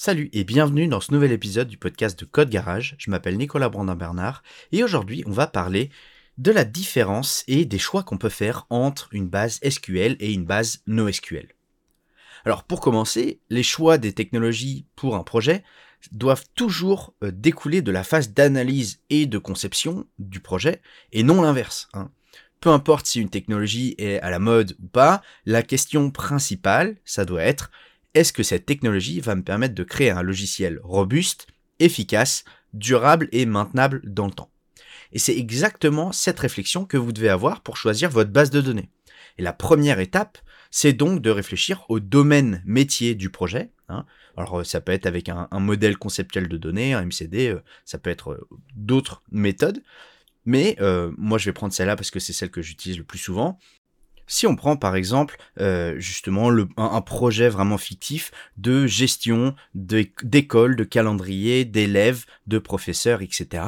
Salut et bienvenue dans ce nouvel épisode du podcast de Code Garage. Je m'appelle Nicolas Brandin-Bernard et aujourd'hui on va parler de la différence et des choix qu'on peut faire entre une base SQL et une base NoSQL. Alors pour commencer, les choix des technologies pour un projet doivent toujours euh, découler de la phase d'analyse et de conception du projet et non l'inverse. Hein. Peu importe si une technologie est à la mode ou pas, la question principale, ça doit être est-ce que cette technologie va me permettre de créer un logiciel robuste, efficace, durable et maintenable dans le temps? Et c'est exactement cette réflexion que vous devez avoir pour choisir votre base de données. Et la première étape, c'est donc de réfléchir au domaine métier du projet. Hein. Alors ça peut être avec un, modèle conceptuel de données, un MCD, euh, ça peut être euh, d'autres méthodes. Mais euh, moi je vais prendre celle-là parce que c'est celle que j'utilise le plus souvent. Si on prend par exemple euh, justement un, projet vraiment fictif de gestion d'école, de, calendrier, d'élèves, de professeurs, etc.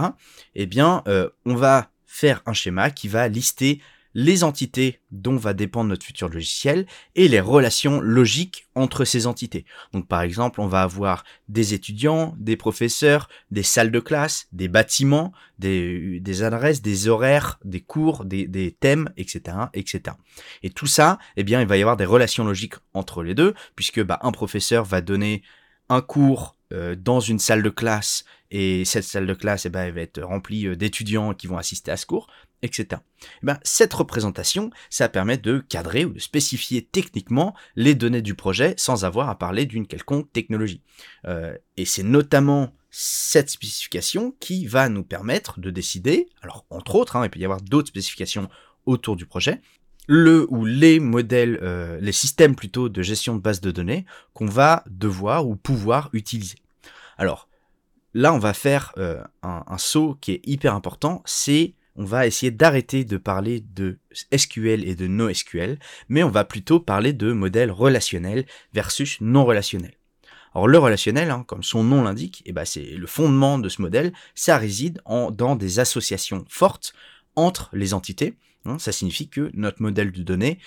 Eh bien, euh, on va faire un schéma qui va lister les entités dont va dépendre notre futur logiciel et les relations logiques entre ces entités. Donc par exemple, on va avoir des étudiants, des professeurs, des salles de classe, des bâtiments, des, adresses, des horaires, des cours, des, thèmes, etc., etc. Et tout ça, eh bien, il va y avoir des relations logiques entre les deux, puisque bah, un professeur va donner un cours euh, dans une salle de classe et cette salle de classe eh ben, va être remplie euh, d'étudiants qui vont assister à ce cours, etc. Eh ben, cette représentation, ça permet de cadrer ou de spécifier techniquement les données du projet sans avoir à parler d'une quelconque technologie. Euh, et c'est notamment cette spécification qui va nous permettre de décider, alors entre autres, hein, il peut y avoir d'autres spécifications autour du projet, le ou les modèles, euh, les systèmes plutôt de gestion de base de données qu'on va devoir ou pouvoir utiliser. Alors là, on va faire euh, un, saut qui est hyper important, c'est on va essayer d'arrêter de parler de SQL et de NoSQL, mais on va plutôt parler de modèles relationnels versus non relationnels. Alors le relationnel, hein, comme son nom l'indique, eh ben, c'est le fondement de ce modèle, ça réside en, dans des associations fortes entre les entités, Hein, ça signifie que notre modèle de données,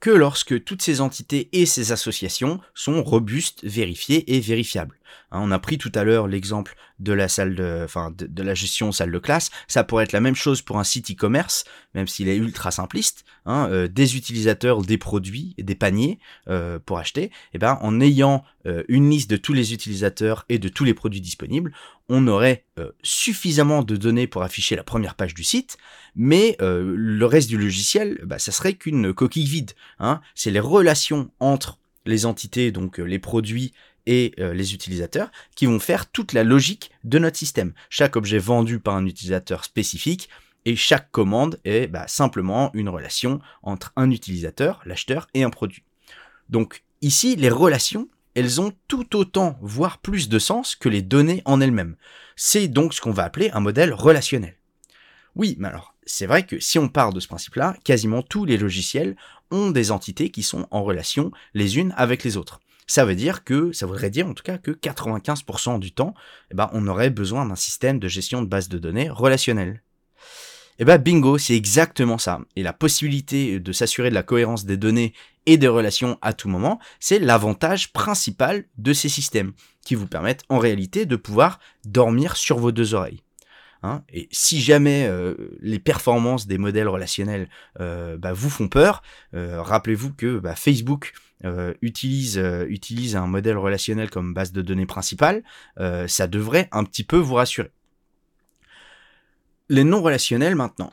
que lorsque toutes ces entités et ces associations sont robustes, vérifiées et vérifiables. Hein, on a pris tout à l'heure l'exemple de la salle de, enfin, de, la gestion salle de classe. Ça pourrait être la même chose pour un site e-commerce, même s'il est ultra simpliste. Hein, euh, des utilisateurs, des produits des paniers euh, pour acheter. Et eh ben, en ayant euh, une liste de tous les utilisateurs et de tous les produits disponibles, on aurait suffisamment de données pour afficher la première page du site, mais le reste du logiciel, bah, ça serait qu'une coquille vide. Hein. C'est les relations entre les entités, donc les produits et euh, les utilisateurs qui vont faire toute la logique de notre système. Chaque objet vendu par un utilisateur spécifique et chaque commande est bah, simplement une relation entre un utilisateur, l'acheteur et un produit. Donc ici, les relations, elles ont tout autant, voire plus de sens que les données en elles-mêmes. C'est donc ce qu'on va appeler un modèle relationnel. Oui, mais alors, c'est vrai que si on part de ce principe-là, quasiment tous les logiciels ont des entités qui sont en relation les unes avec les autres ça veut dire que, ça voudrait dire en tout cas que 95% du temps, eh ben, on aurait besoin d'un système de gestion de base de données relationnel. Et eh ben bingo, c'est exactement ça. Et la possibilité de s'assurer de la cohérence des données et des relations à tout moment, c'est l'avantage principal de ces systèmes, qui vous permettent en réalité de pouvoir dormir sur vos deux oreilles. Hein. et si jamais euh, les performances des modèles relationnels euh, bah, vous font peur, euh, rappelez-vous que bah, Facebook utilise, utilise un modèle relationnel comme base de données principale, ça devrait un petit peu vous rassurer. Les non relationnels maintenant.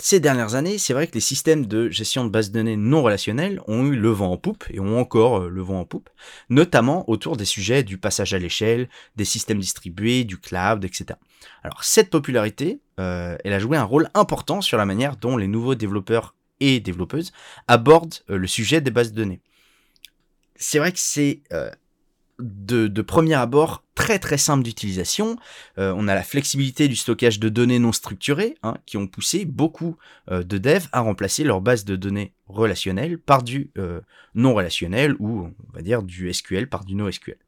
Ces dernières années, c'est vrai que les systèmes de gestion de bases de données non relationnels ont eu le vent en poupe et ont encore euh, le vent en poupe, notamment autour des sujets du passage à l'échelle, des systèmes distribués, du cloud, etc. Alors cette popularité, euh, elle a joué un rôle important sur la manière dont les nouveaux développeurs et développeuses abordent euh, le sujet des bases de données. C'est vrai que c'est de, premier abord très très simple d'utilisation. Euh, on a la flexibilité du stockage de données non structurées hein, qui ont poussé beaucoup euh, de devs à remplacer leur base de données relationnelles par du euh, non relationnel ou on va dire du SQL par du NoSQL.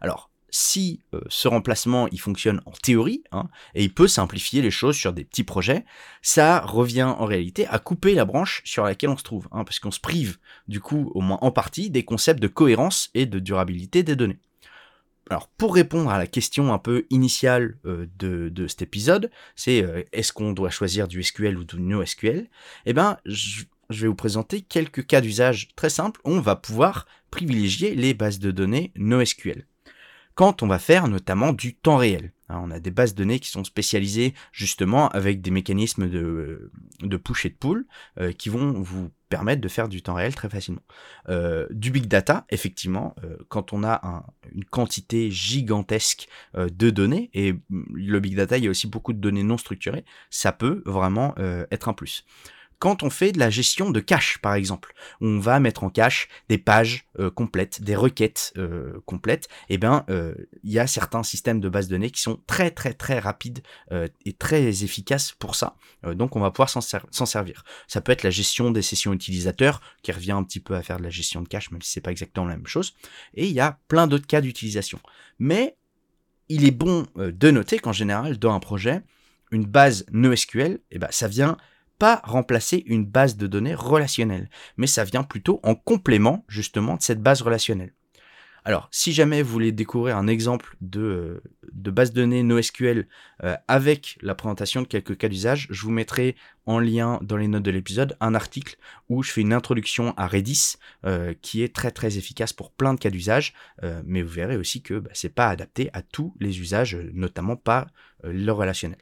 Alors si euh, ce remplacement il fonctionne en théorie hein, et il peut simplifier les choses sur des petits projets, ça revient en réalité à couper la branche sur laquelle on se trouve, hein, parce qu'on se prive du coup au moins en partie des concepts de cohérence et de durabilité des données. Alors pour répondre à la question un peu initiale euh, de, cet épisode, c'est euh, est-ce qu'on doit choisir du SQL ou du NoSQL? Eh ben, je, vais vous présenter quelques cas d'usage très simples où on va pouvoir privilégier les bases de données NoSQL. Quand on va faire notamment du temps réel. Hein, on a des bases de données qui sont spécialisées justement avec des mécanismes de, de push et de pull euh, qui vont vous permettre de faire du temps réel très facilement. Euh, du big data, effectivement, euh, quand on a une quantité gigantesque de données, et le big data, il y a aussi beaucoup de données non structurées, ça peut vraiment être un plus quand on fait de la gestion de cache, par exemple, on va mettre en cache des pages euh, complètes, des requêtes euh, complètes, et eh ben euh, il y a certains systèmes de base de données qui sont très très très rapides et très efficaces pour ça. donc on va pouvoir s'en servir. Ça peut être la gestion des sessions utilisateurs, qui revient un petit peu à faire de la gestion de cache, même si c'est pas exactement la même chose. Et il y a plein d'autres cas d'utilisation. Mais il est bon de noter qu'en général, dans un projet, une base NoSQL, eh ben, ça vient pas remplacer une base de données relationnelle, mais ça vient plutôt en complément justement de cette base relationnelle. Alors, si jamais vous voulez découvrir un exemple de, de base de données NoSQL euh, avec la présentation de quelques cas d'usage, je vous mettrai en lien dans les notes de l'épisode un article où je fais une introduction à Redis euh, qui est très très efficace pour plein de cas d'usage, euh, mais vous verrez aussi que bah, c'est pas adapté à tous les usages, notamment pas le relationnel.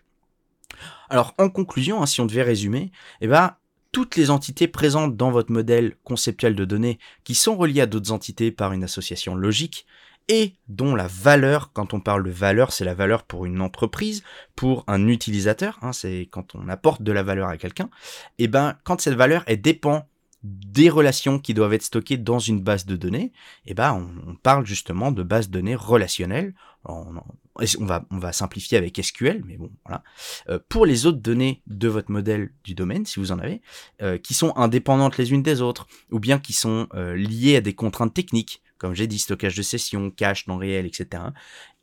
Alors en conclusion, hein, si on devait résumer, eh ben, toutes les entités présentes dans votre modèle conceptuel de données qui sont reliées à d'autres entités par une association logique et dont la valeur, quand on parle de valeur, c'est la valeur pour une entreprise, pour un utilisateur, hein, c'est quand on apporte de la valeur à quelqu'un, et eh ben quand cette valeur elle dépend des relations qui doivent être stockées dans une base de données, eh ben on, parle justement de base de données relationnelles. On, va, on va simplifier avec SQL, mais bon, voilà. Euh, pour les autres données de votre modèle du domaine, si vous en avez, euh, qui sont indépendantes les unes des autres, ou bien qui sont euh, liées à des contraintes techniques, comme j'ai dit, stockage de session, cache, temps réel, etc.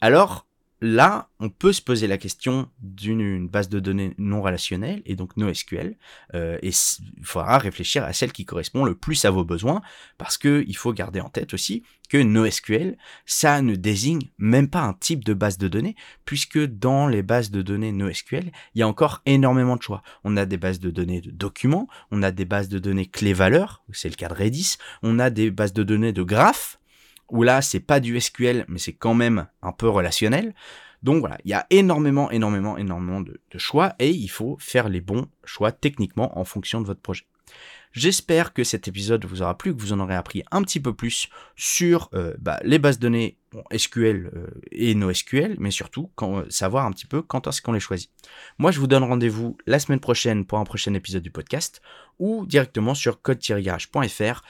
Alors, là, on peut se poser la question d'une base de données non relationnelle et donc NoSQL. Euh, et il faudra réfléchir à celle qui correspond le plus à vos besoins parce que il faut garder en tête aussi que NoSQL, ça ne désigne même pas un type de base de données puisque dans les bases de données NoSQL, il y a encore énormément de choix. On a des bases de données de documents, on a des bases de données clés-valeurs, c'est le cas de Redis, on a des bases de données de graphes où là c'est pas du SQL mais c'est quand même un peu relationnel. Donc voilà, il y a énormément, énormément, énormément de, choix et il faut faire les bons choix techniquement en fonction de votre projet. J'espère que cet épisode vous aura plu, que vous en aurez appris un petit peu plus sur euh, bah, les bases de données SQL euh, et NoSQL, mais surtout euh, savoir un petit peu quand est-ce qu'on les choisit. Moi, je vous donne rendez-vous la semaine prochaine pour un prochain épisode du podcast ou directement sur code-garage.fr.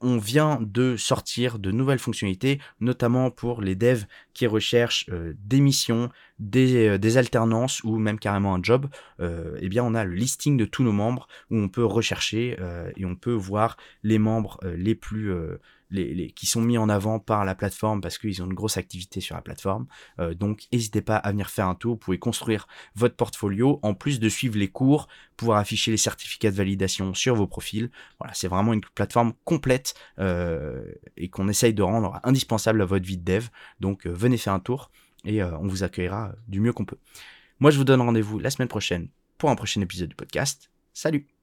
on vient de sortir de nouvelles fonctionnalités, notamment pour les devs qui recherchent des missions, des, des, alternances ou même carrément un job. eh bien, on a le listing de tous nos membres où on peut rechercher euh, et on peut voir les membres euh, les plus euh, les, qui sont mis en avant par la plateforme parce qu'ils ont une grosse activité sur la plateforme. donc n'hésitez pas à venir faire un tour, vous pouvez construire votre portfolio en plus de suivre les cours, pouvoir afficher les certificats de validation sur vos profils. Voilà, c'est vraiment une plateforme complète et qu'on essaye de rendre indispensable à votre vie de dev. Donc venez faire un tour et on vous accueillera du mieux qu'on peut. Moi je vous donne rendez-vous la semaine prochaine pour un prochain épisode du podcast. Salut